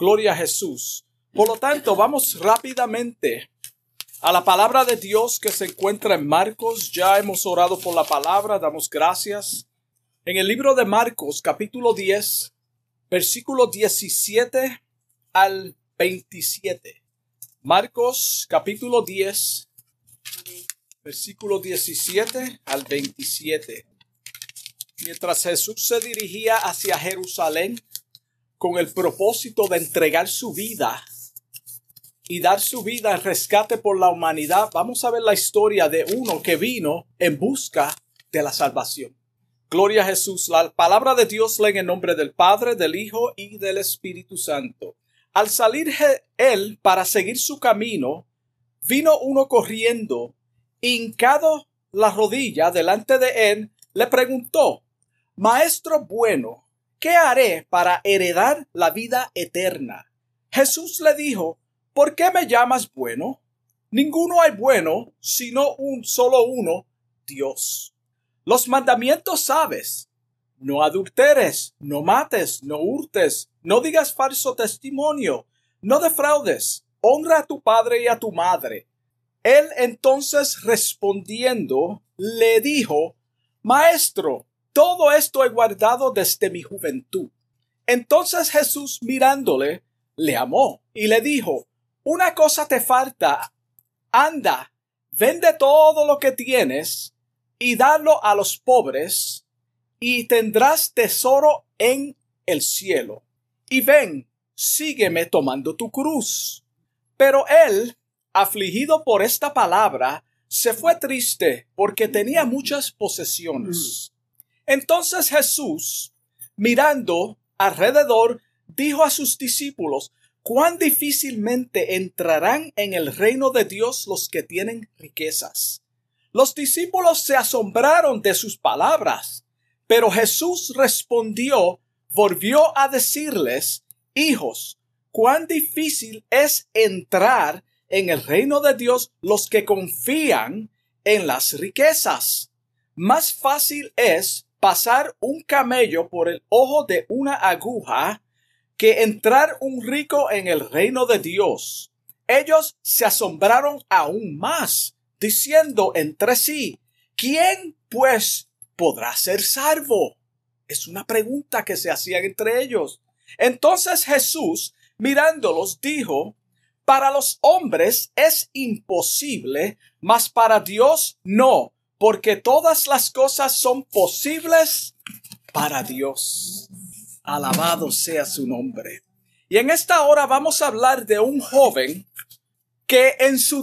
Gloria a Jesús. Por lo tanto, vamos rápidamente a la palabra de Dios que se encuentra en Marcos. Ya hemos orado por la palabra, damos gracias. En el libro de Marcos, capítulo 10, versículo 17 al 27. Marcos, capítulo 10, versículo 17 al 27. Mientras Jesús se dirigía hacia Jerusalén con el propósito de entregar su vida y dar su vida en rescate por la humanidad, vamos a ver la historia de uno que vino en busca de la salvación. Gloria a Jesús. La palabra de Dios lee en el nombre del Padre, del Hijo y del Espíritu Santo. Al salir él para seguir su camino, vino uno corriendo, hincado la rodilla delante de él, le preguntó, Maestro bueno, ¿qué haré para heredar la vida eterna? Jesús le dijo, ¿por qué me llamas bueno? Ninguno hay bueno, sino un solo uno, Dios. Los mandamientos sabes. No adulteres, no mates, no hurtes, no digas falso testimonio, no defraudes, honra a tu padre y a tu madre. Él entonces respondiendo le dijo, Maestro, todo esto he guardado desde mi juventud. Entonces Jesús mirándole, le amó y le dijo, Una cosa te falta. Anda, vende todo lo que tienes y dalo a los pobres, y tendrás tesoro en el cielo. Y ven, sígueme tomando tu cruz. Pero él, afligido por esta palabra, se fue triste porque tenía muchas posesiones. Entonces Jesús, mirando alrededor, dijo a sus discípulos, cuán difícilmente entrarán en el reino de Dios los que tienen riquezas. Los discípulos se asombraron de sus palabras, pero Jesús respondió, volvió a decirles, hijos, cuán difícil es entrar en el reino de Dios los que confían en las riquezas. Más fácil es pasar un camello por el ojo de una aguja que entrar un rico en el reino de Dios. Ellos se asombraron aún más, diciendo entre sí, ¿quién pues podrá ser salvo? Es una pregunta que se hacían entre ellos. Entonces Jesús, mirándolos, dijo, para los hombres es imposible, mas para Dios no, porque todas las cosas son posibles para Dios. Alabado sea su nombre. Y en esta hora vamos a hablar de un joven que en su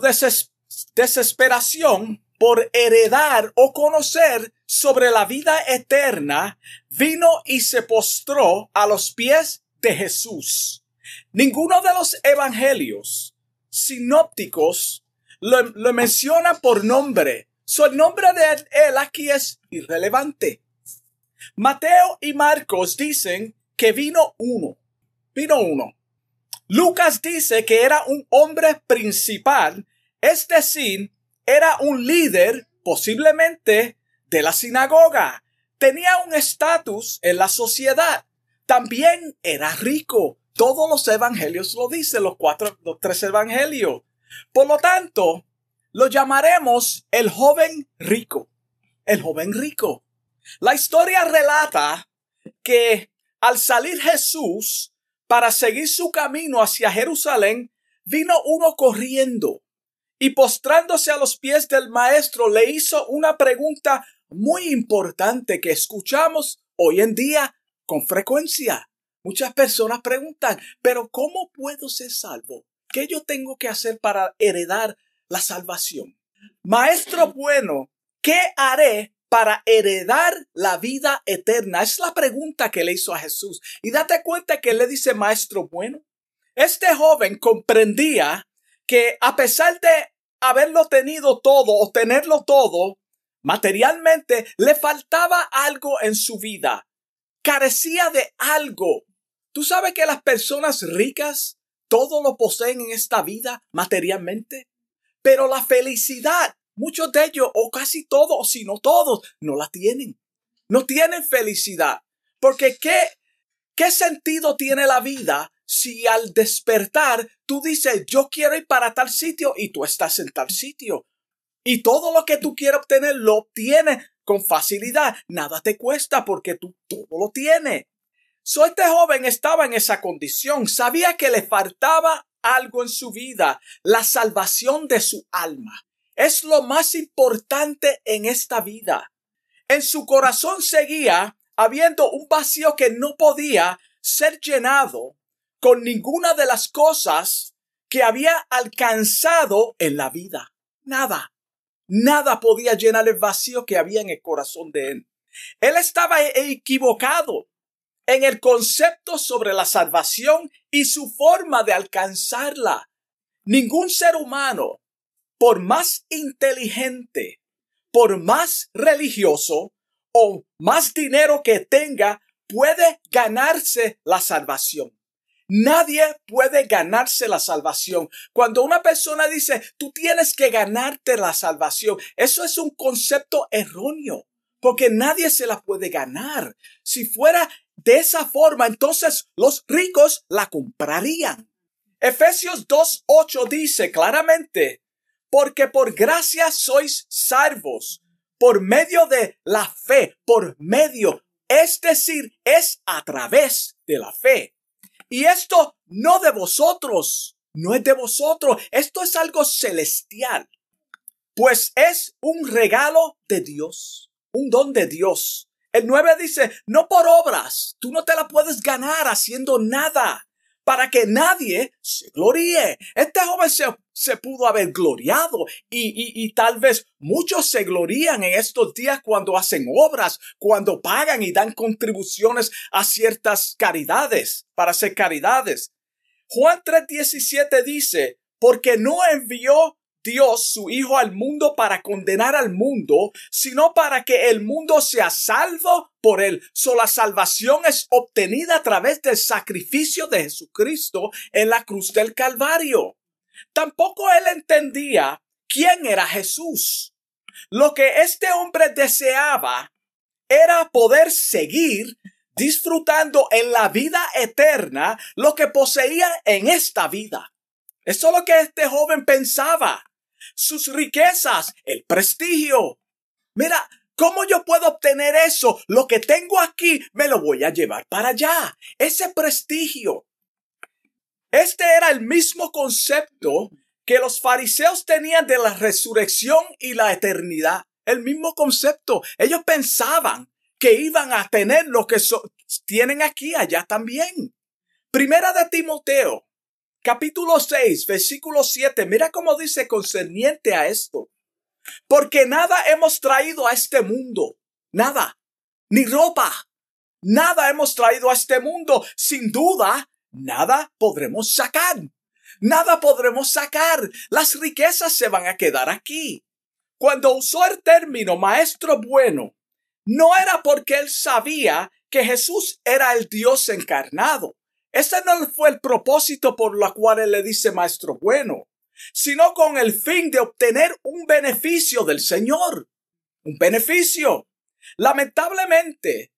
desesperación por heredar o conocer sobre la vida eterna, vino y se postró a los pies de Jesús. Ninguno de los evangelios sinópticos lo, menciona por nombre, So, el nombre de él aquí es irrelevante. Mateo y Marcos dicen que vino uno. Vino uno. Lucas dice que era un hombre principal, es decir, era un líder posiblemente de la sinagoga. Tenía un estatus en la sociedad. También era rico. Todos los evangelios lo dicen, los cuatro, los tres evangelios. Por lo tanto, lo llamaremos el joven rico. El joven rico. La historia relata que al salir Jesús para seguir su camino hacia Jerusalén, vino uno corriendo y postrándose a los pies del maestro le hizo una pregunta muy importante que escuchamos hoy en día con frecuencia. Muchas personas preguntan, pero ¿cómo puedo ser salvo? ¿Qué yo tengo que hacer para heredar la salvación. Maestro bueno, ¿qué haré para heredar la vida eterna? Es la pregunta que le hizo a Jesús. Y date cuenta que le dice maestro bueno. Este joven comprendía que a pesar de haberlo tenido todo o tenerlo todo, materialmente le faltaba algo en su vida. Carecía de algo. Tú sabes que las personas ricas todo lo poseen en esta vida materialmente. Pero la felicidad, muchos de ellos, o casi todos, si no todos, no la tienen. No tienen felicidad. Porque ¿qué, qué sentido tiene la vida si al despertar tú dices, yo quiero ir para tal sitio y tú estás en tal sitio? Y todo lo que tú quieres obtener lo obtienes con facilidad. Nada te cuesta porque tú todo lo tienes. So este joven estaba en esa condición. Sabía que le faltaba algo en su vida, la salvación de su alma. Es lo más importante en esta vida. En su corazón seguía habiendo un vacío que no podía ser llenado con ninguna de las cosas que había alcanzado en la vida. Nada. Nada podía llenar el vacío que había en el corazón de él. Él estaba e-, equivocado en el concepto sobre la salvación y su forma de alcanzarla. Ningún ser humano, por más inteligente, por más religioso o más dinero que tenga, puede ganarse la salvación. Nadie puede ganarse la salvación. Cuando una persona dice, tú tienes que ganarte la salvación, eso es un concepto erróneo, porque nadie se la puede ganar. Si fuera de esa forma, entonces los ricos la comprarían. Efesios 2.8 dice claramente, porque por gracia sois salvos, por medio de la fe, por medio, es decir, es a través de la fe. Y esto no de vosotros, no es de vosotros, esto es algo celestial, pues es un regalo de Dios, un don de Dios. El 9 dice, no por obras, tú no te la puedes ganar haciendo nada para que nadie se gloríe. Este joven se, pudo haber gloriado y, y, y, tal vez muchos se glorían en estos días cuando hacen obras, cuando pagan y dan contribuciones a ciertas caridades, para hacer caridades. Juan 3:17 dice, porque no envió Dios su Hijo al mundo para condenar al mundo, sino para que el mundo sea salvo por él. So la salvación es obtenida a través del sacrificio de Jesucristo en la cruz del Calvario. Tampoco él entendía quién era Jesús. Lo que este hombre deseaba era poder seguir disfrutando en la vida eterna lo que poseía en esta vida. Eso es lo que este joven pensaba sus riquezas, el prestigio. Mira, ¿cómo yo puedo obtener eso? Lo que tengo aquí me lo voy a llevar para allá. Ese prestigio. Este era el mismo concepto que los fariseos tenían de la resurrección y la eternidad. El mismo concepto. Ellos pensaban que iban a tener lo que tienen aquí allá también. Primera de Timoteo capítulo 6, versículo 7, mira cómo dice concerniente a esto. Porque nada hemos traído a este mundo, nada, ni ropa, nada hemos traído a este mundo. Sin duda, nada podremos sacar. Nada podremos sacar. Las riquezas se van a quedar aquí. Cuando usó el término maestro bueno, no era porque él sabía que Jesús era el Dios encarnado. Ese no fue el propósito por la cual él le dice maestro bueno, sino con el fin de obtener un beneficio del Señor. Un beneficio. Lamentablemente,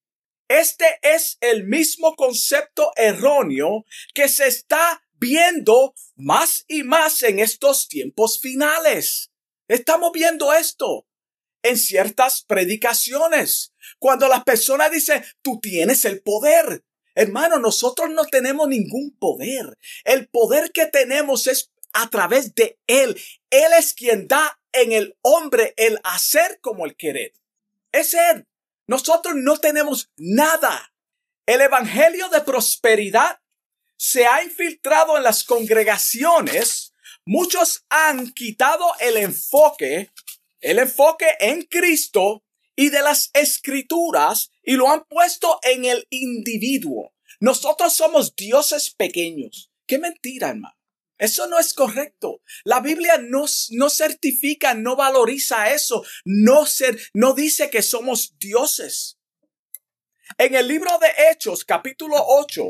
este es el mismo concepto erróneo que se está viendo más y más en estos tiempos finales. Estamos viendo esto en ciertas predicaciones. Cuando las personas dicen, tú tienes el poder, Hermano, nosotros no tenemos ningún poder. El poder que tenemos es a través de Él. Él es quien da en el hombre el hacer como el querer. Es Él. Nosotros no tenemos nada. El Evangelio de prosperidad se ha infiltrado en las congregaciones. Muchos han quitado el enfoque, el enfoque en Cristo y de las escrituras y lo han puesto en el individuo. Nosotros somos dioses pequeños. Qué mentira, hermano. Eso no es correcto. La Biblia no, no certifica, no valoriza eso, no, ser, no dice que somos dioses. En el libro de Hechos, capítulo 8,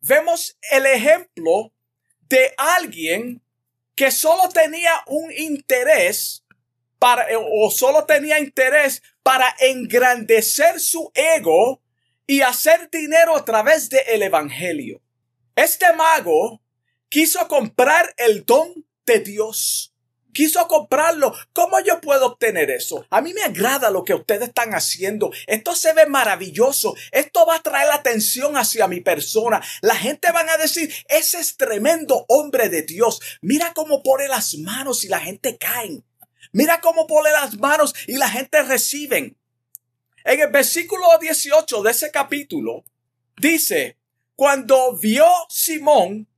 vemos el ejemplo de alguien que solo tenía un interés para, o solo tenía interés para engrandecer su ego y hacer dinero a través del Evangelio. Este mago quiso comprar el don de Dios. Quiso comprarlo. ¿Cómo yo puedo obtener eso? A mí me agrada lo que ustedes están haciendo. Esto se ve maravilloso. Esto va a traer la atención hacia mi persona. La gente van a decir, ese es tremendo hombre de Dios. Mira cómo pone las manos y la gente cae. Mira cómo pone las manos y la gente reciben. En el versículo 18 de ese capítulo dice, cuando vio Simón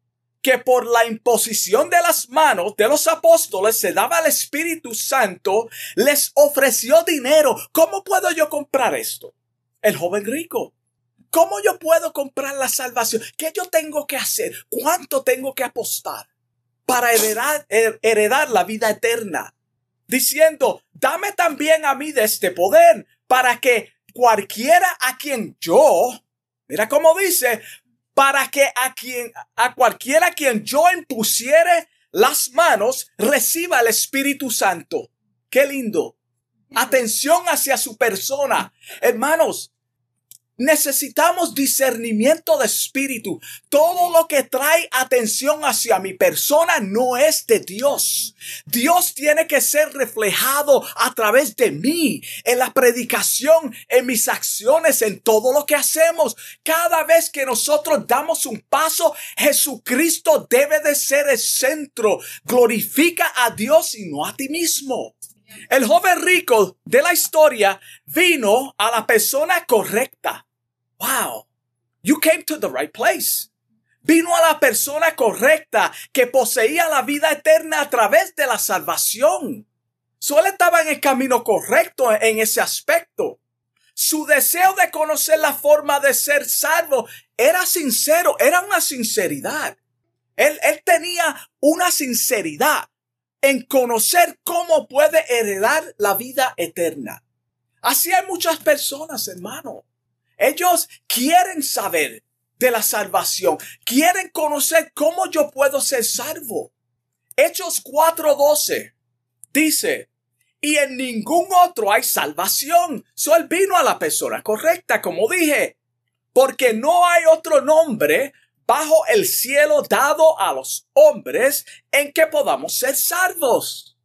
que por la imposición de las manos de los apóstoles se daba el Espíritu Santo, les ofreció dinero. ¿Cómo puedo yo comprar esto? El joven rico. ¿Cómo yo puedo comprar la salvación? ¿Qué yo tengo que hacer? ¿Cuánto tengo que apostar para heredar, heredar la vida eterna? Diciendo, dame también a mí de este poder para que cualquiera a quien yo, mira cómo dice, para que a quien, a cualquiera a quien yo impusiere las manos, reciba el Espíritu Santo. Qué lindo. Atención hacia su persona. Hermanos, Necesitamos discernimiento de espíritu. Todo lo que trae atención hacia mi persona no es de Dios. Dios tiene que ser reflejado a través de mí, en la predicación, en mis acciones, en todo lo que hacemos. Cada vez que nosotros damos un paso, Jesucristo debe de ser el centro. Glorifica a Dios y no a ti mismo. El joven rico de la historia vino a la persona correcta. Wow, you came to the right place. Vino a la persona correcta que poseía la vida eterna a través de la salvación. Solo estaba en el camino correcto en ese aspecto. Su deseo de conocer la forma de ser salvo era sincero, era una sinceridad. Él, él tenía una sinceridad en conocer cómo puede heredar la vida eterna. Así hay muchas personas, hermano. Ellos quieren saber de la salvación. Quieren conocer cómo yo puedo ser salvo. Hechos 4:12 dice, y en ningún otro hay salvación. So él vino a la persona correcta, como dije, porque no hay otro nombre bajo el cielo dado a los hombres en que podamos ser salvos.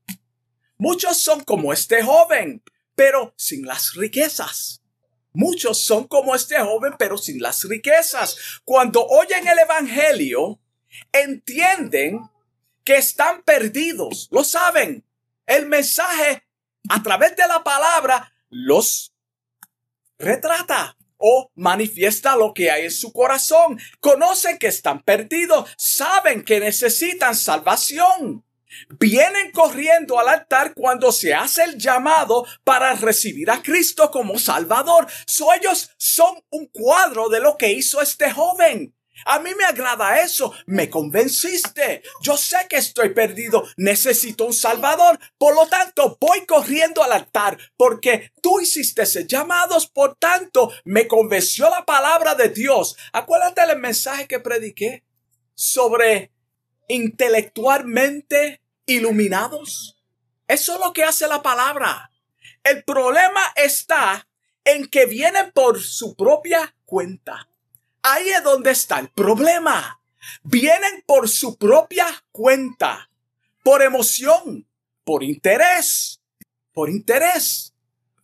Muchos son como este joven, pero sin las riquezas. Muchos son como este joven, pero sin las riquezas. Cuando oyen el Evangelio, entienden que están perdidos. Lo saben. El mensaje a través de la palabra los retrata o manifiesta lo que hay en su corazón. Conocen que están perdidos. Saben que necesitan salvación vienen corriendo al altar cuando se hace el llamado para recibir a Cristo como Salvador. So ellos son un cuadro de lo que hizo este joven. A mí me agrada eso. Me convenciste. Yo sé que estoy perdido. Necesito un Salvador. Por lo tanto, voy corriendo al altar porque tú hiciste ese llamados. Por tanto, me convenció la palabra de Dios. Acuérdate del mensaje que prediqué sobre intelectualmente iluminados. Eso es lo que hace la palabra. El problema está en que vienen por su propia cuenta. Ahí es donde está el problema. Vienen por su propia cuenta, por emoción, por interés, por interés,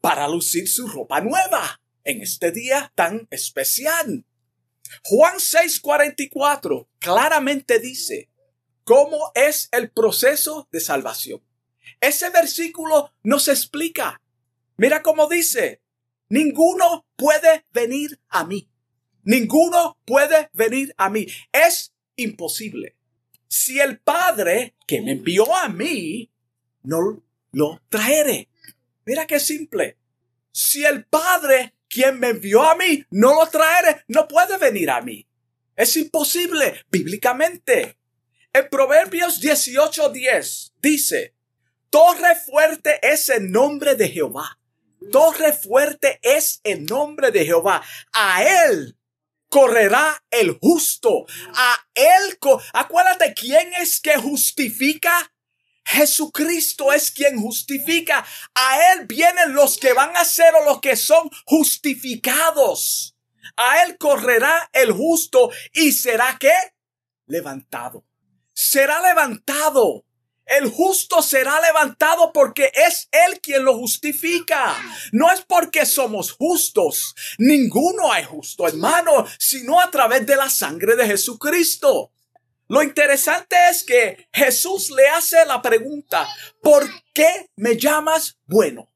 para lucir su ropa nueva en este día tan especial. Juan 6:44 claramente dice, cómo es el proceso de salvación. Ese versículo nos explica. Mira cómo dice, ninguno puede venir a mí. Ninguno puede venir a mí. Es imposible. Si el Padre que me envió a mí no lo traere. Mira qué simple. Si el Padre quien me envió a mí no lo traere, no puede venir a mí. Es imposible bíblicamente. En Proverbios 18:10 dice, Torre fuerte es el nombre de Jehová. Torre fuerte es el nombre de Jehová. A él correrá el justo. A él, acuérdate, ¿quién es que justifica? Jesucristo es quien justifica. A él vienen los que van a ser o los que son justificados. A él correrá el justo y será que levantado. Será levantado. El justo será levantado porque es Él quien lo justifica. No es porque somos justos. Ninguno es justo, hermano, sino a través de la sangre de Jesucristo. Lo interesante es que Jesús le hace la pregunta, ¿por qué me llamas bueno?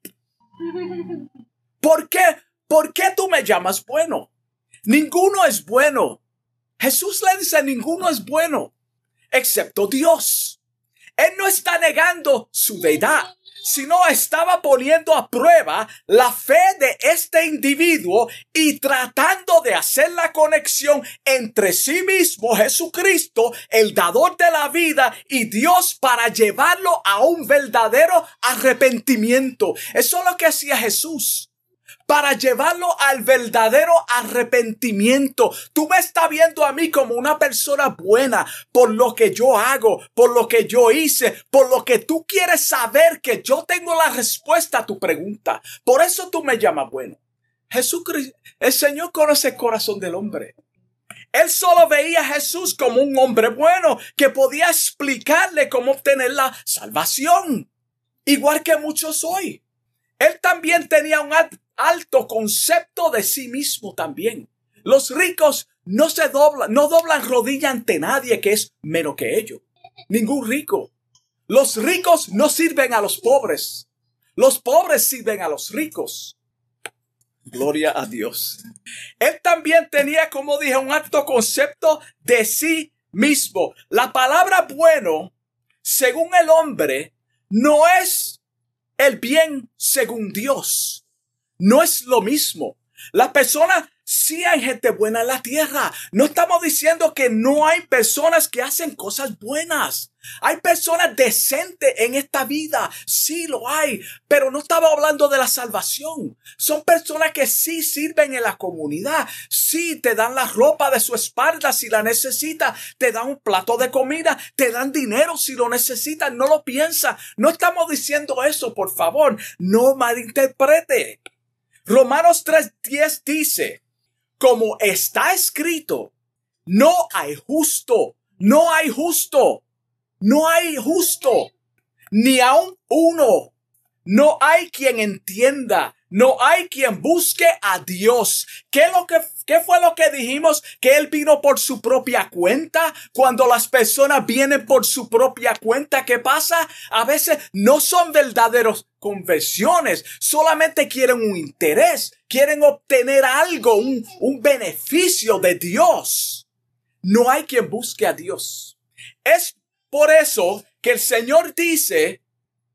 ¿Por qué? ¿Por qué tú me llamas bueno? Ninguno es bueno. Jesús le dice, ninguno es bueno, excepto Dios. Él no está negando su deidad sino estaba poniendo a prueba la fe de este individuo y tratando de hacer la conexión entre sí mismo, Jesucristo, el dador de la vida, y Dios para llevarlo a un verdadero arrepentimiento. Eso es lo que hacía Jesús para llevarlo al verdadero arrepentimiento. Tú me estás viendo a mí como una persona buena por lo que yo hago, por lo que yo hice, por lo que tú quieres saber que yo tengo la respuesta a tu pregunta. Por eso tú me llamas bueno. Jesucristo, el Señor conoce el corazón del hombre. Él solo veía a Jesús como un hombre bueno que podía explicarle cómo obtener la salvación. Igual que muchos hoy. Él también tenía un alto concepto de sí mismo también. Los ricos no se doblan, no doblan rodilla ante nadie que es menos que ellos. Ningún rico. Los ricos no sirven a los pobres. Los pobres sirven a los ricos. Gloria a Dios. Él también tenía, como dije, un alto concepto de sí mismo. La palabra bueno, según el hombre, no es el bien según Dios no es lo mismo. La persona sí hay gente buena en la tierra. No estamos diciendo que no hay personas que hacen cosas buenas. Hay personas decentes en esta vida. Sí lo hay. Pero no estaba hablando de la salvación. Son personas que sí sirven en la comunidad. Sí te dan la ropa de su espalda si la necesita. Te dan un plato de comida. Te dan dinero si lo necesitas. No lo piensa. No estamos diciendo eso, por favor. No malinterprete. Romanos 3:10 dice, como está escrito, no hay justo, no hay justo, no hay justo, ni aun uno. No hay quien entienda, no hay quien busque a Dios. ¿Qué, lo que, ¿Qué fue lo que dijimos? Que Él vino por su propia cuenta. Cuando las personas vienen por su propia cuenta, ¿qué pasa? A veces no son verdaderos conversiones, solamente quieren un interés, quieren obtener algo, un beneficio de Dios. No hay quien busque a Dios. Es por eso que el Señor dice,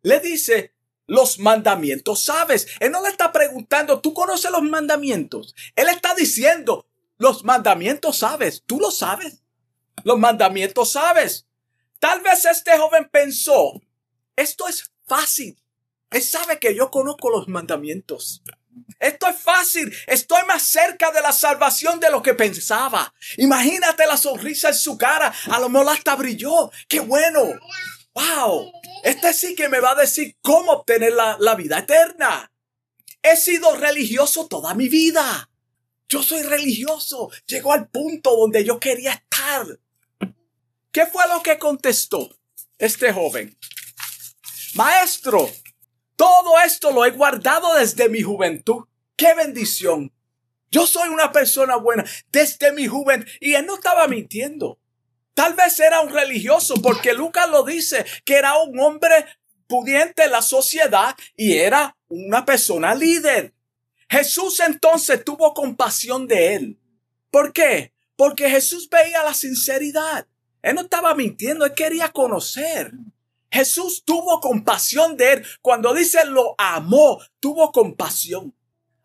le dice, los mandamientos sabes. Él no le está preguntando, ¿tú conoces los mandamientos? Él está diciendo, los mandamientos sabes, tú lo sabes. Los mandamientos sabes. Tal vez este joven pensó, esto es fácil. Él sabe que yo conozco los mandamientos. Esto es fácil. Estoy más cerca de la salvación de lo que pensaba. Imagínate la sonrisa en su cara. A lo mejor hasta brilló. ¡Qué bueno! ¡Wow! Este sí que me va a decir cómo obtener la, la vida eterna. He sido religioso toda mi vida. Yo soy religioso. Llegó al punto donde yo quería estar. ¿Qué fue lo que contestó este joven? Maestro, todo esto lo he guardado desde mi juventud. ¡Qué bendición! Yo soy una persona buena desde mi juventud. Y él no estaba mintiendo. Tal vez era un religioso, porque Lucas lo dice, que era un hombre pudiente en la sociedad y era una persona líder. Jesús entonces tuvo compasión de él. ¿Por qué? Porque Jesús veía la sinceridad. Él no estaba mintiendo, él quería conocer. Jesús tuvo compasión de él. Cuando dice lo amó, tuvo compasión.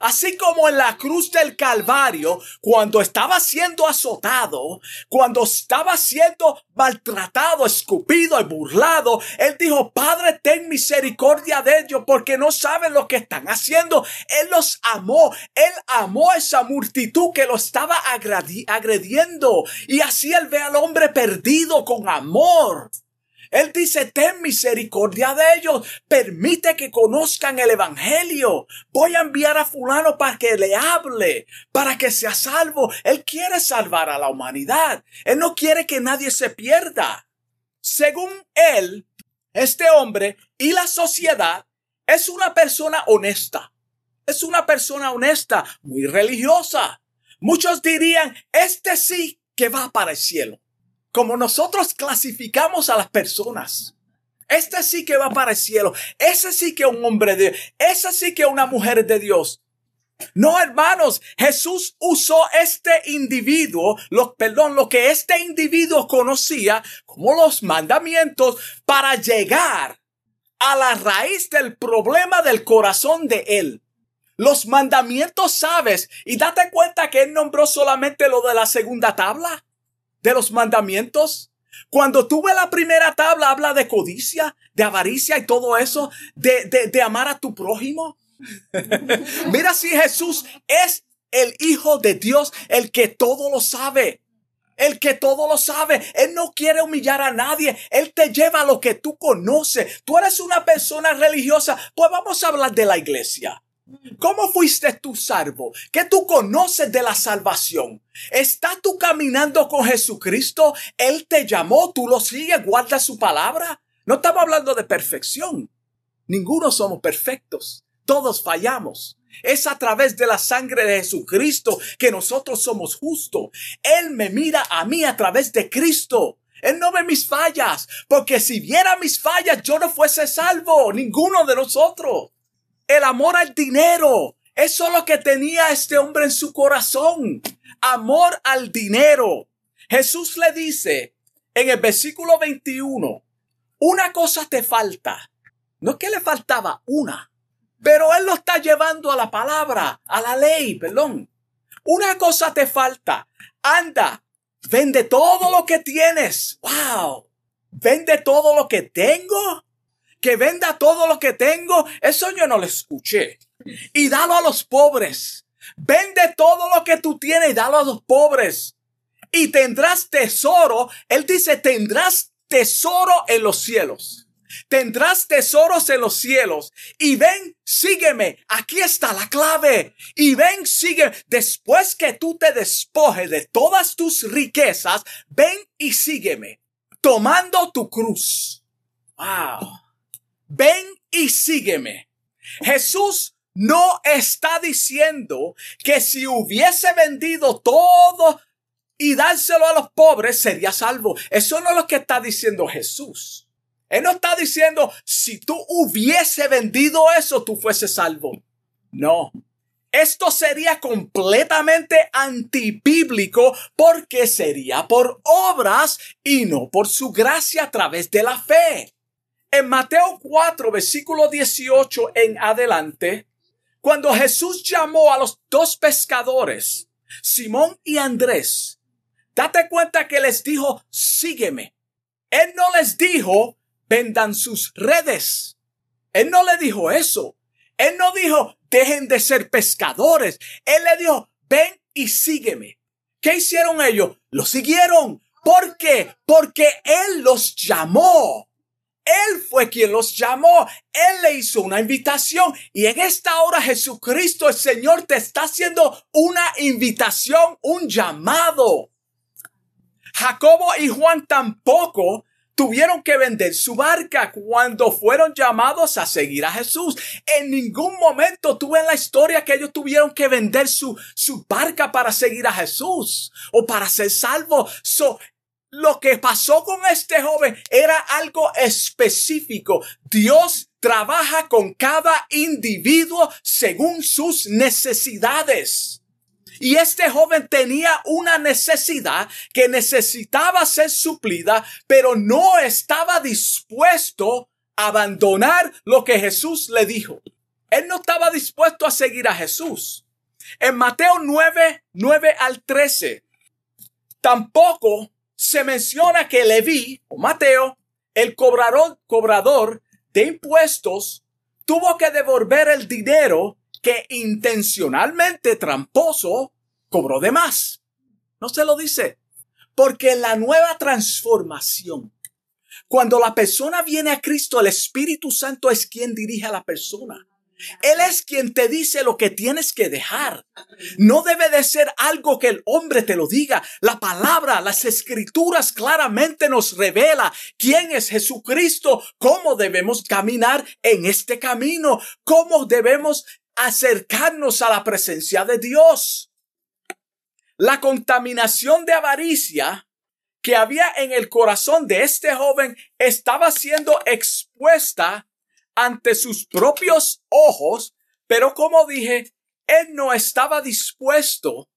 Así como en la cruz del Calvario, cuando estaba siendo azotado, cuando estaba siendo maltratado, escupido y burlado, él dijo, Padre, ten misericordia de ellos porque no saben lo que están haciendo. Él los amó, él amó a esa multitud que lo estaba agrediendo. Y así él ve al hombre perdido con amor. Él dice, ten misericordia de ellos, permite que conozcan el Evangelio. Voy a enviar a fulano para que le hable, para que sea salvo. Él quiere salvar a la humanidad. Él no quiere que nadie se pierda. Según él, este hombre y la sociedad es una persona honesta. Es una persona honesta, muy religiosa. Muchos dirían, este sí que va para el cielo como nosotros clasificamos a las personas. Este sí que va para el cielo. Ese sí que es un hombre de Dios. Ese sí que es una mujer de Dios. No, hermanos, Jesús usó este individuo, lo, perdón, lo que este individuo conocía como los mandamientos para llegar a la raíz del problema del corazón de él. Los mandamientos sabes y date cuenta que él nombró solamente lo de la segunda tabla de los mandamientos. Cuando tuve la primera tabla, habla de codicia, de avaricia y todo eso, de, de, de amar a tu prójimo. Mira si Jesús es el Hijo de Dios, el que todo lo sabe. El que todo lo sabe. Él no quiere humillar a nadie. Él te lleva a lo que tú conoces. Tú eres una persona religiosa. Pues vamos a hablar de la iglesia. ¿Cómo fuiste tú salvo? ¿Qué tú conoces de la salvación? ¿Estás tú caminando con Jesucristo? Él te llamó, tú lo sigues, guarda su palabra. No estamos hablando de perfección. Ninguno somos perfectos. Todos fallamos. Es a través de la sangre de Jesucristo que nosotros somos justos. Él me mira a mí a través de Cristo. Él no ve mis fallas, porque si viera mis fallas yo no fuese salvo, ninguno de nosotros el amor al dinero. Eso es lo que tenía este hombre en su corazón. Amor al dinero. Jesús le dice en el versículo 21, una cosa te falta. No es que le faltaba una, pero él lo está llevando a la palabra, a la ley, perdón. Una cosa te falta. Anda, vende todo lo que tienes. Wow. Vende todo lo que tengo que venda todo lo que tengo, eso yo no lo escuché. Y dalo a los pobres. Vende todo lo que tú tienes y dalo a los pobres. Y tendrás tesoro. Él dice, tendrás tesoro en los cielos. Tendrás tesoros en los cielos. Y ven, sígueme. Aquí está la clave. Y ven, sigue. Después que tú te despojes de todas tus riquezas, ven y sígueme. Tomando tu cruz. Wow ven y sígueme. Jesús no está diciendo que si hubiese vendido todo y dárselo a los pobres sería salvo. Eso no es lo que está diciendo Jesús. Él no está diciendo si tú hubiese vendido eso, tú fuese salvo. No. Esto sería completamente antibíblico porque sería por obras y no por su gracia a través de la fe. En Mateo 4, versículo 18 en adelante, cuando Jesús llamó a los dos pescadores, Simón y Andrés, date cuenta que les dijo, sígueme. Él no les dijo, vendan sus redes. Él no le dijo eso. Él no dijo, dejen de ser pescadores. Él le dijo, ven y sígueme. ¿Qué hicieron ellos? Lo siguieron. ¿Por qué? Porque Él los llamó. Él fue quien los llamó. Él le hizo una invitación. Y en esta hora Jesucristo, el Señor, te está haciendo una invitación, un llamado. Jacobo y Juan tampoco tuvieron que vender su barca cuando fueron llamados a seguir a Jesús. En ningún momento tuve en la historia que ellos tuvieron que vender su, su barca para seguir a Jesús o para ser salvos. Lo que pasó con este joven era algo específico. Dios trabaja con cada individuo según sus necesidades. Y este joven tenía una necesidad que necesitaba ser suplida, pero no estaba dispuesto a abandonar lo que Jesús le dijo. Él no estaba dispuesto a seguir a Jesús. En Mateo 9, 9 al 13, tampoco se menciona que Leví o Mateo, el cobrador, cobrador de impuestos, tuvo que devolver el dinero que intencionalmente tramposo cobró de más. No se lo dice. Porque la nueva transformación, Cuando la persona viene a Cristo, el Espíritu Santo es quien dirige a la persona. Él es quien te dice lo que tienes que dejar. No debe de ser algo que el hombre te lo diga. La palabra, las escrituras claramente nos revela quién es Jesucristo, cómo debemos caminar en este camino, cómo debemos acercarnos a la presencia de Dios. La contaminación de avaricia que había en el corazón de este joven estaba siendo expuesta ante sus propios ojos, pero como dije, él no estaba dispuesto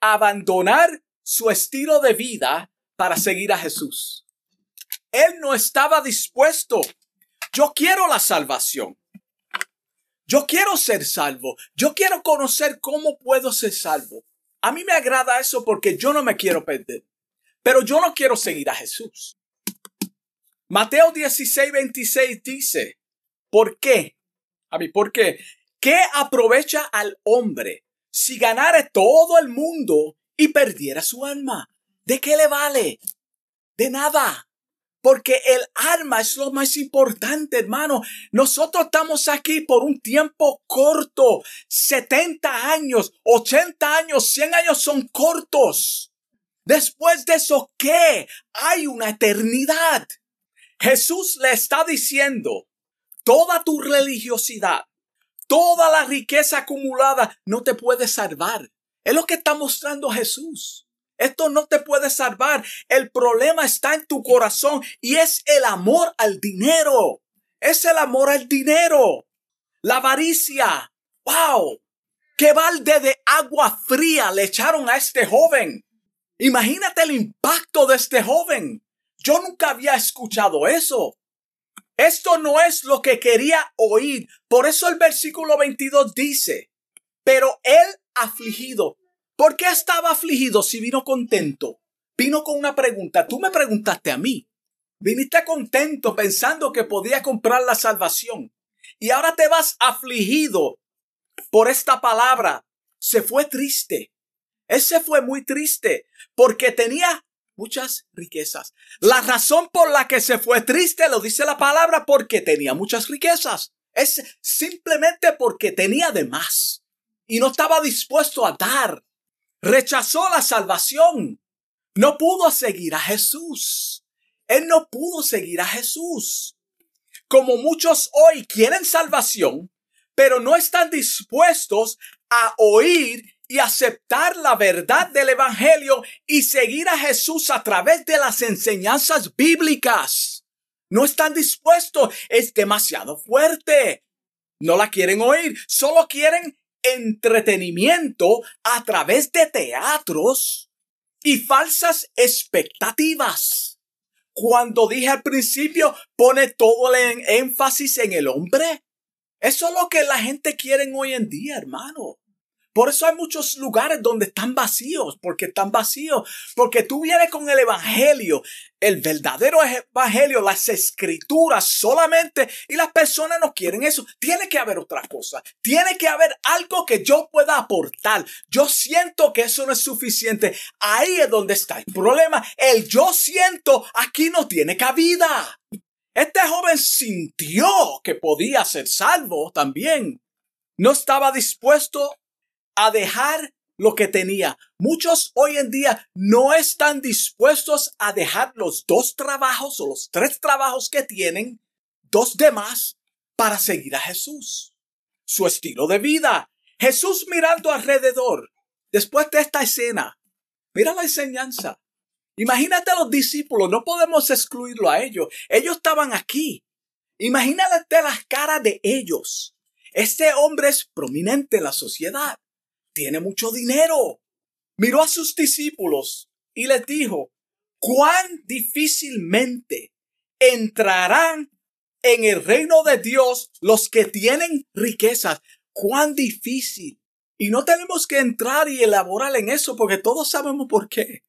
a abandonar su estilo de vida para seguir a Jesús. Él no estaba dispuesto. Yo quiero la salvación. Yo quiero ser salvo. Yo quiero conocer cómo puedo ser salvo. A mí me agrada eso porque yo no me quiero perder. Pero yo no quiero seguir a Jesús. Mateo 16, 26 dice, ¿por qué? A mí, ¿por qué? ¿Qué aprovecha al hombre si ganare todo el mundo y perdiera su alma? ¿De qué le vale? De nada. Porque el alma es lo más importante, hermano. Nosotros estamos aquí por un tiempo corto. 70 años, 80 años, 100 años son cortos. Después de eso, ¿qué? Hay una eternidad. Jesús le está diciendo, toda tu religiosidad, toda la riqueza acumulada no te puede salvar. Es lo que está mostrando Jesús. Esto no te puede salvar. El problema está en tu corazón y es el amor al dinero. Es el amor al dinero. La avaricia. ¡Wow! ¿Qué balde de agua fría le echaron a este joven? Imagínate el impacto de este joven. Yo nunca había escuchado eso. Esto no es lo que quería oír. Por eso el versículo 22 dice, pero él afligido. ¿Por qué estaba afligido si vino contento? Vino con una pregunta. Tú me preguntaste a mí. Viniste contento pensando que podía comprar la salvación. Y ahora te vas afligido por esta palabra. Se fue triste. Ese fue muy triste porque tenía muchas riquezas. La razón por la que se fue triste lo dice la palabra porque tenía muchas riquezas. Es simplemente porque tenía de más y no estaba dispuesto a dar. Rechazó la salvación. No pudo seguir a Jesús. Él no pudo seguir a Jesús. Como muchos hoy quieren salvación, pero no están dispuestos a oír y aceptar la verdad del Evangelio y seguir a Jesús a través de las enseñanzas bíblicas. No están dispuestos, es demasiado fuerte. No la quieren oír, solo quieren entretenimiento a través de teatros y falsas expectativas. Cuando dije al principio, pone todo el énfasis en el hombre. Eso es lo que la gente quiere hoy en día, hermano. Por eso hay muchos lugares donde están vacíos, porque están vacíos, porque tú vienes con el Evangelio, el verdadero Evangelio, las escrituras solamente, y las personas no quieren eso. Tiene que haber otra cosa, tiene que haber algo que yo pueda aportar. Yo siento que eso no es suficiente. Ahí es donde está el problema. El yo siento aquí no tiene cabida. Este joven sintió que podía ser salvo también. No estaba dispuesto a dejar lo que tenía. Muchos hoy en día no están dispuestos a dejar los dos trabajos o los tres trabajos que tienen, dos demás, para seguir a Jesús. Su estilo de vida. Jesús mirando alrededor. Después de esta escena, mira la enseñanza. Imagínate a los discípulos, no podemos excluirlo a ellos. Ellos estaban aquí. Imagínate las caras de ellos. Este hombre es prominente en la sociedad tiene mucho dinero. Miró a sus discípulos y les dijo, cuán difícilmente entrarán en el reino de Dios los que tienen riquezas. Cuán difícil. Y no tenemos que entrar y elaborar en eso porque todos sabemos por qué.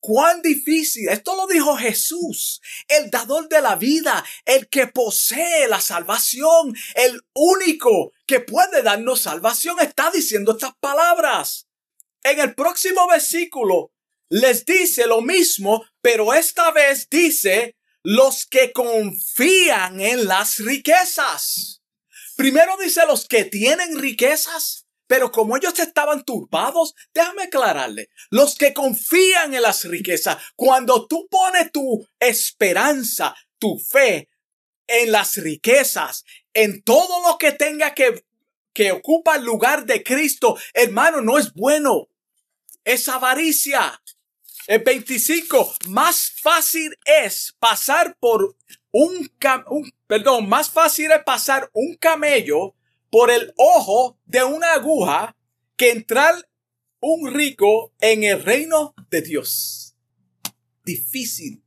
Cuán difícil. Esto lo dijo Jesús, el dador de la vida, el que posee la salvación, el único que puede darnos salvación. Está diciendo estas palabras. En el próximo versículo les dice lo mismo, pero esta vez dice, los que confían en las riquezas. Primero dice los que tienen riquezas, pero como ellos estaban turbados, déjame aclararle, los que confían en las riquezas, cuando tú pones tu esperanza, tu fe en las riquezas, en todo lo que tenga que, que ocupa el lugar de Cristo, hermano, no es bueno. Es avaricia. El 25, más fácil es pasar por un, un, perdón, más fácil es pasar un camello por el ojo de una aguja que entrar un rico en el reino de Dios. Difícil.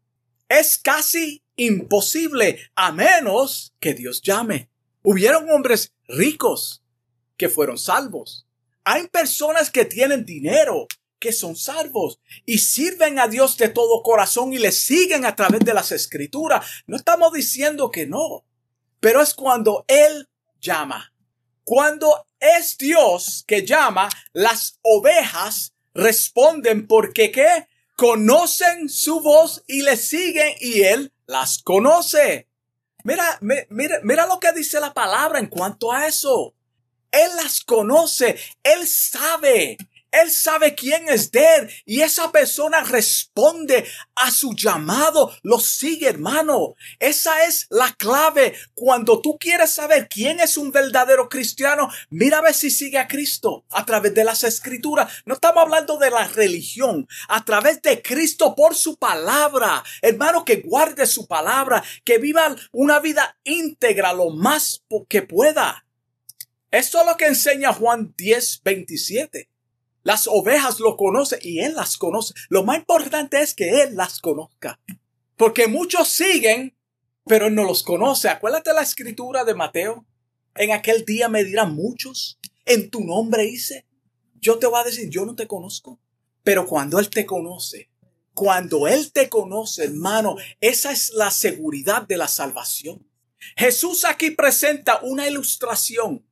Es casi imposible a menos que Dios llame. Hubieron hombres ricos que fueron salvos. Hay personas que tienen dinero que son salvos y sirven a Dios de todo corazón y le siguen a través de las escrituras. No estamos diciendo que no, pero es cuando Él llama. Cuando es Dios que llama, las ovejas responden porque qué? Conocen su voz y le siguen y Él las conoce. Mira, mira, mira lo que dice la palabra en cuanto a eso. Él las conoce, Él sabe, él sabe quién es él y esa persona responde a su llamado, lo sigue hermano. Esa es la clave. Cuando tú quieres saber quién es un verdadero cristiano, mira a ver si sigue a Cristo a través de las escrituras. No estamos hablando de la religión, a través de Cristo por su palabra. Hermano, que guarde su palabra, que viva una vida íntegra lo más que pueda. Eso es lo que enseña Juan 10, 27. Las ovejas lo conocen y Él las conoce. Lo más importante es que Él las conozca. Porque muchos siguen, pero Él no los conoce. Acuérdate la escritura de Mateo. En aquel día me dirán muchos, en tu nombre hice. Yo te voy a decir, yo no te conozco. Pero cuando Él te conoce, cuando Él te conoce, hermano, esa es la seguridad de la salvación. Jesús aquí presenta una ilustración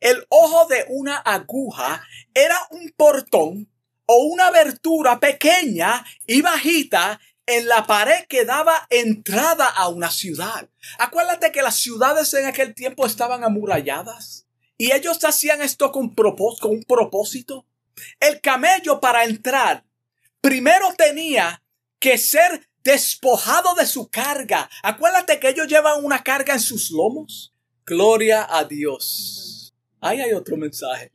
el ojo de una aguja era un portón o una abertura pequeña y bajita en la pared que daba entrada a una ciudad. Acuérdate que las ciudades en aquel tiempo estaban amuralladas y ellos hacían esto con, un propósito. El camello para entrar primero tenía que ser despojado de su carga. Acuérdate que ellos llevan una carga en sus lomos. Gloria a Dios. Ahí hay otro mensaje.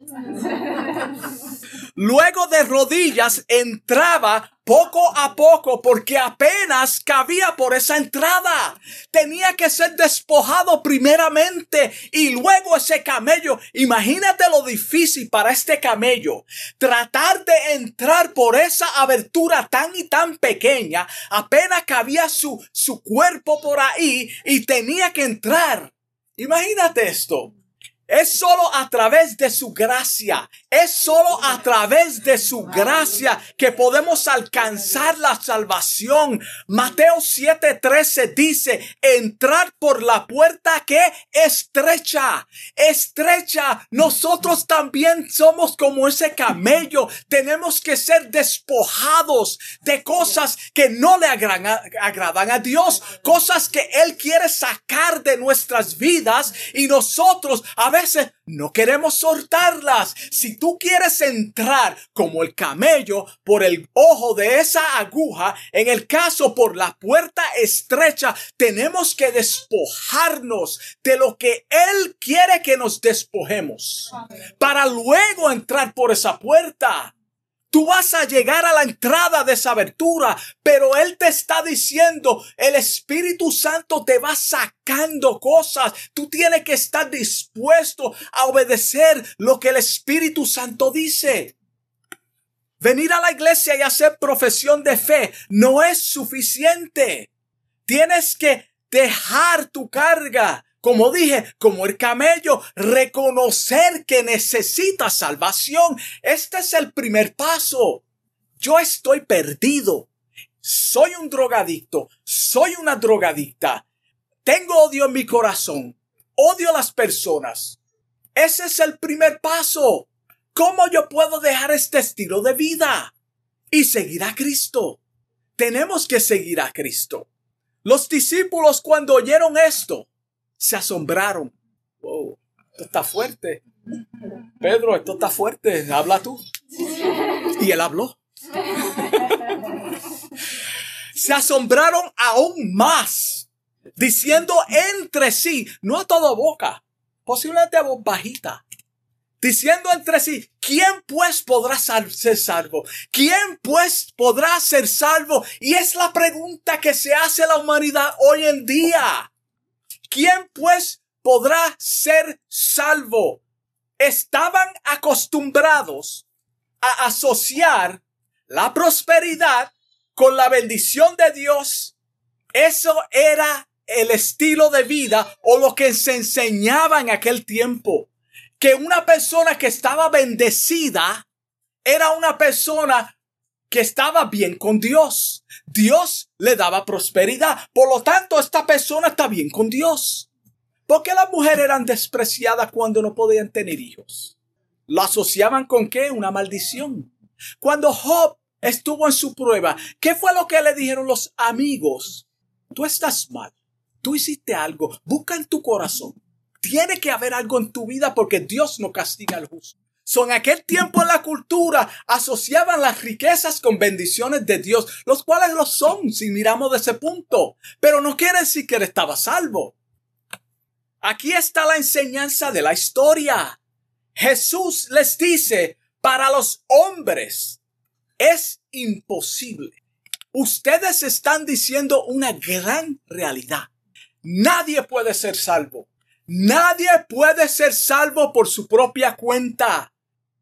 Luego de rodillas entraba poco a poco porque apenas cabía por esa entrada. Tenía que ser despojado primeramente y luego ese camello. Imagínate lo difícil para este camello. Tratar de entrar por esa abertura tan y tan pequeña. Apenas cabía su, su cuerpo por ahí y tenía que entrar. Imagínate esto. Es solo a través de su gracia, es solo a través de su gracia que podemos alcanzar la salvación. Mateo 7:13 dice, entrar por la puerta que estrecha, estrecha. Nosotros también somos como ese camello. Tenemos que ser despojados de cosas que no le agradan a Dios, cosas que Él quiere sacar de nuestras vidas y nosotros a veces no queremos soltarlas. Si tú quieres entrar como el camello por el ojo de esa aguja, en el caso por la puerta estrecha, tenemos que despojarnos de lo que Él quiere que nos despojemos para luego entrar por esa puerta. Tú vas a llegar a la entrada de esa abertura, pero Él te está diciendo, el Espíritu Santo te va sacando cosas. Tú tienes que estar dispuesto a obedecer lo que el Espíritu Santo dice. Venir a la iglesia y hacer profesión de fe no es suficiente. Tienes que dejar tu carga como dije, como el camello, reconocer que necesita salvación. Este es el primer paso. Yo estoy perdido. Soy un drogadicto. Soy una drogadicta. Tengo odio en mi corazón. Odio a las personas. Ese es el primer paso. ¿Cómo yo puedo dejar este estilo de vida? Y seguir a Cristo. Tenemos que seguir a Cristo. Los discípulos cuando oyeron esto, se asombraron. Wow, esto está fuerte. Pedro, esto está fuerte. Habla tú. Y él habló. Se asombraron aún más, diciendo entre sí, no a toda boca, posiblemente a voz bajita, diciendo entre sí, ¿quién pues podrá ser salvo? ¿Quién pues podrá ser salvo? Y es la pregunta que se hace la humanidad hoy en día. ¿Quién pues podrá ser salvo? Estaban acostumbrados a asociar la prosperidad con la bendición de Dios. Eso era el estilo de vida o lo que se enseñaba en aquel tiempo que una persona que estaba bendecida era una persona que estaba bien con Dios. Dios le daba prosperidad. Por lo tanto, esta persona está bien con Dios. ¿Por qué las mujeres eran despreciadas cuando no podían tener hijos? ¿Lo asociaban con qué? Una maldición. Cuando Job estuvo en su prueba, ¿qué fue lo que le dijeron los amigos? Tú estás mal. Tú hiciste algo. Busca en tu corazón. Tiene que haber algo en tu vida porque Dios no castiga al justo. Son aquel tiempo en la cultura asociaban las riquezas con bendiciones de Dios, los cuales lo son si miramos de ese punto. Pero no quiere decir que él estaba salvo. Aquí está la enseñanza de la historia. Jesús les dice, para los hombres es imposible. Ustedes están diciendo una gran realidad. Nadie puede ser salvo. Nadie puede ser salvo por su propia cuenta.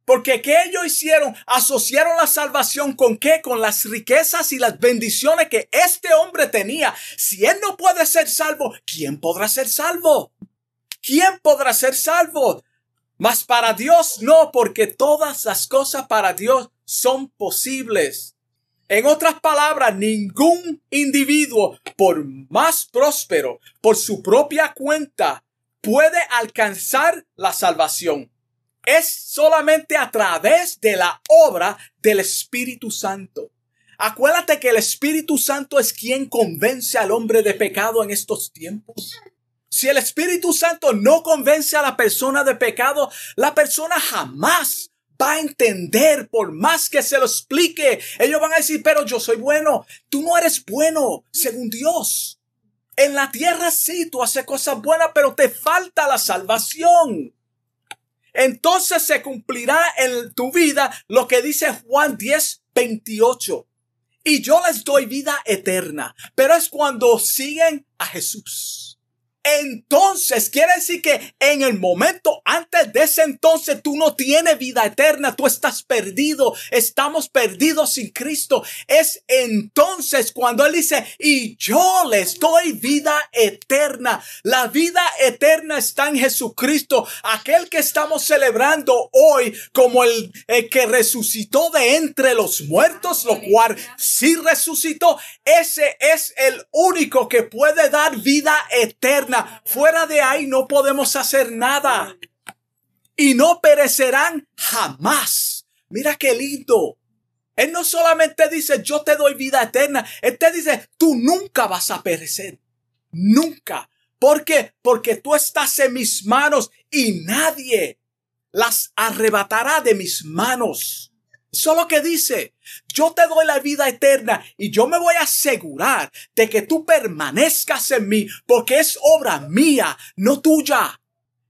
Porque ¿qué ellos hicieron? Asociaron la salvación con qué? Con las riquezas y las bendiciones que este hombre tenía. Si él no puede ser salvo, ¿quién podrá ser salvo? ¿Quién podrá ser salvo? Mas para Dios no, porque todas las cosas para Dios son posibles. En otras palabras, ningún individuo, por más próspero, por su propia cuenta, puede alcanzar la salvación. Es solamente a través de la obra del Espíritu Santo. Acuérdate que el Espíritu Santo es quien convence al hombre de pecado en estos tiempos. Si el Espíritu Santo no convence a la persona de pecado, la persona jamás va a entender por más que se lo explique. Ellos van a decir, pero yo soy bueno. Tú no eres bueno según Dios. En la tierra sí, tú haces cosas buenas, pero te falta la salvación. Entonces se cumplirá en tu vida lo que dice Juan 10, 28. Y yo les doy vida eterna, pero es cuando siguen a Jesús. Entonces, quiere decir que en el momento antes de ese entonces tú no tienes vida eterna, tú estás perdido, estamos perdidos sin Cristo. Es entonces cuando Él dice, y yo les doy vida eterna. La vida eterna está en Jesucristo, aquel que estamos celebrando hoy como el, que resucitó de entre los muertos, lo cual sí resucitó. Ese es el único que puede dar vida eterna Fuera de ahí no podemos hacer nada. Y no perecerán jamás. Mira qué lindo. Él no solamente dice, yo te doy vida eterna. Él te dice, tú nunca vas a perecer. Nunca. ¿Por qué? Porque tú estás en mis manos y nadie las arrebatará de mis manos. Solo que dice, yo te doy la vida eterna y yo me voy a asegurar de que tú permanezcas en mí porque es obra mía, no tuya.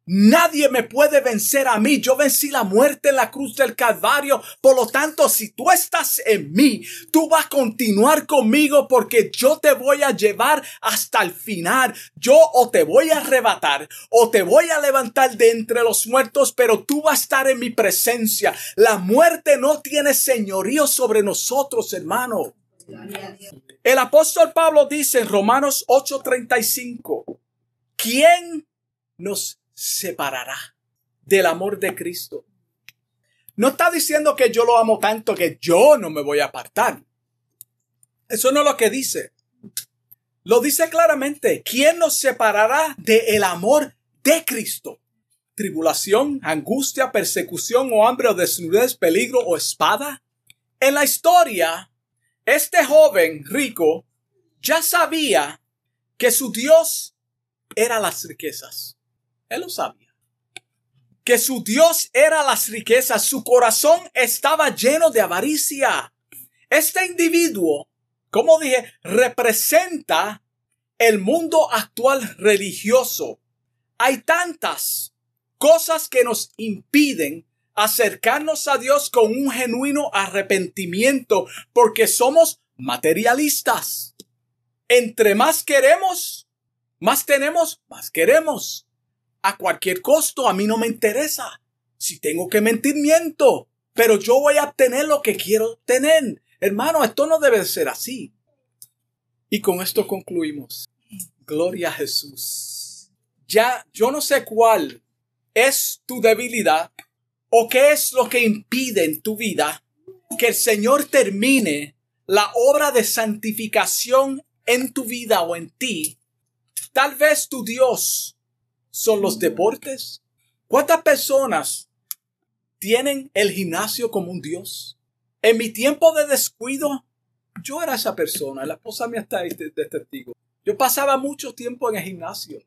Nadie me puede vencer a mí. Yo vencí la muerte en la cruz del Calvario. Por lo tanto, si tú estás en mí, tú vas a continuar conmigo porque yo te voy a llevar hasta el final. Yo o te voy a arrebatar o te voy a levantar de entre los muertos, pero tú vas a estar en mi presencia. La muerte no tiene señorío sobre nosotros, hermano. El apóstol Pablo dice en Romanos 8:35, ¿quién nos separará del amor de Cristo. No está diciendo que yo lo amo tanto que yo no me voy a apartar. Eso no es lo que dice. Lo dice claramente. ¿Quién nos separará del amor de Cristo? Tribulación, angustia, persecución o hambre o desnudez, peligro o espada. En la historia, este joven rico ya sabía que su Dios era las riquezas. Él lo sabía. Que su Dios era las riquezas. Su corazón estaba lleno de avaricia. Este individuo, como dije, representa el mundo actual religioso. Hay tantas cosas que nos impiden acercarnos a Dios con un genuino arrepentimiento porque somos materialistas. Entre más queremos, más tenemos, más queremos. A cualquier costo, a mí no me interesa. Si tengo que mentir, miento. Pero yo voy a obtener lo que quiero tener. Hermano, esto no debe ser así. Y con esto concluimos. Gloria a Jesús. Ya, yo no sé cuál es tu debilidad o qué es lo que impide en tu vida que el Señor termine la obra de santificación en tu vida o en ti. Tal vez tu Dios son los deportes. ¿Cuántas personas tienen el gimnasio como un Dios? En mi tiempo de descuido, yo era esa persona. La esposa mía está ahí de, testigo. Yo pasaba mucho tiempo en el gimnasio.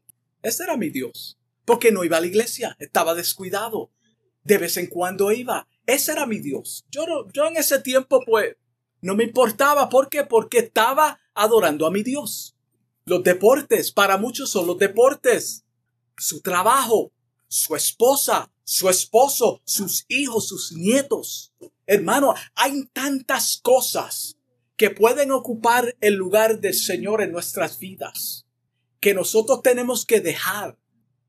Ese era mi Dios. Porque no iba a la iglesia. Estaba descuidado. De vez en cuando iba. Ese era mi Dios. Yo, yo en ese tiempo, pues, no me importaba. ¿Por qué? Porque estaba adorando a mi Dios. Los deportes, para muchos son los deportes. Su trabajo, su esposa, su esposo, sus hijos, sus nietos. Hermano, hay tantas cosas que pueden ocupar el lugar del Señor en nuestras vidas, que nosotros tenemos que dejar.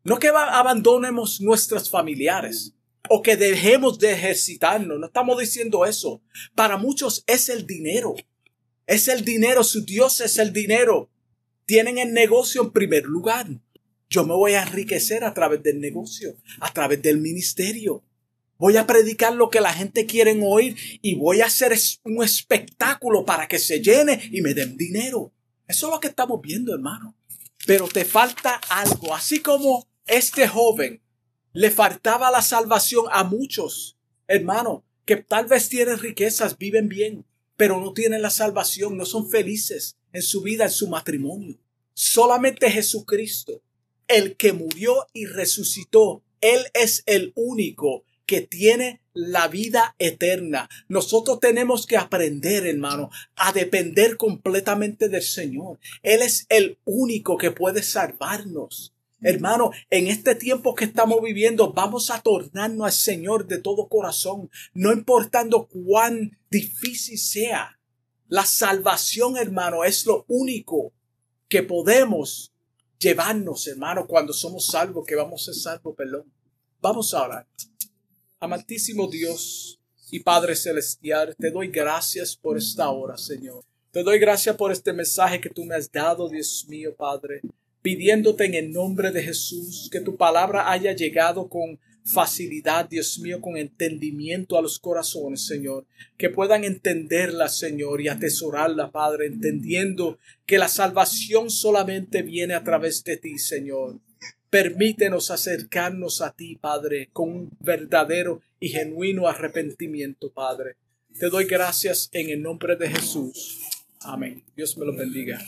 No que abandonemos nuestras familiares o que dejemos de ejercitarnos, no estamos diciendo eso. Para muchos es el dinero. Es el dinero, su Dios es el dinero. Tienen el negocio en primer lugar. Yo me voy a enriquecer a través del negocio, a través del ministerio. Voy a predicar lo que la gente quiere oír y voy a hacer un espectáculo para que se llene y me den dinero. Eso es lo que estamos viendo, hermano. Pero te falta algo. Así como este joven le faltaba la salvación a muchos, hermano, que tal vez tienen riquezas, viven bien, pero no tienen la salvación, no son felices en su vida, en su matrimonio. Solamente Jesucristo, el que murió y resucitó, Él es el único que tiene la vida eterna. Nosotros tenemos que aprender, hermano, a depender completamente del Señor. Él es el único que puede salvarnos. Hermano, en este tiempo que estamos viviendo, vamos a tornarnos al Señor de todo corazón, no importando cuán difícil sea. La salvación, hermano, es lo único que podemos llevarnos, hermano, cuando somos salvos, que vamos a ser salvos, perdón. Vamos a orar. Amantísimo Dios y Padre Celestial, te doy gracias por esta hora, Señor. Te doy gracias por este mensaje que tú me has dado, Dios mío, Padre, pidiéndote en el nombre de Jesús que tu palabra haya llegado con facilidad, Dios mío, con entendimiento a los corazones, Señor, que puedan entenderla, Señor, y atesorarla, Padre, entendiendo que la salvación solamente viene a través de ti, Señor. Permítenos acercarnos a ti, Padre, con un verdadero y genuino arrepentimiento, Padre. Te doy gracias en el nombre de Jesús. Amén. Dios me lo bendiga.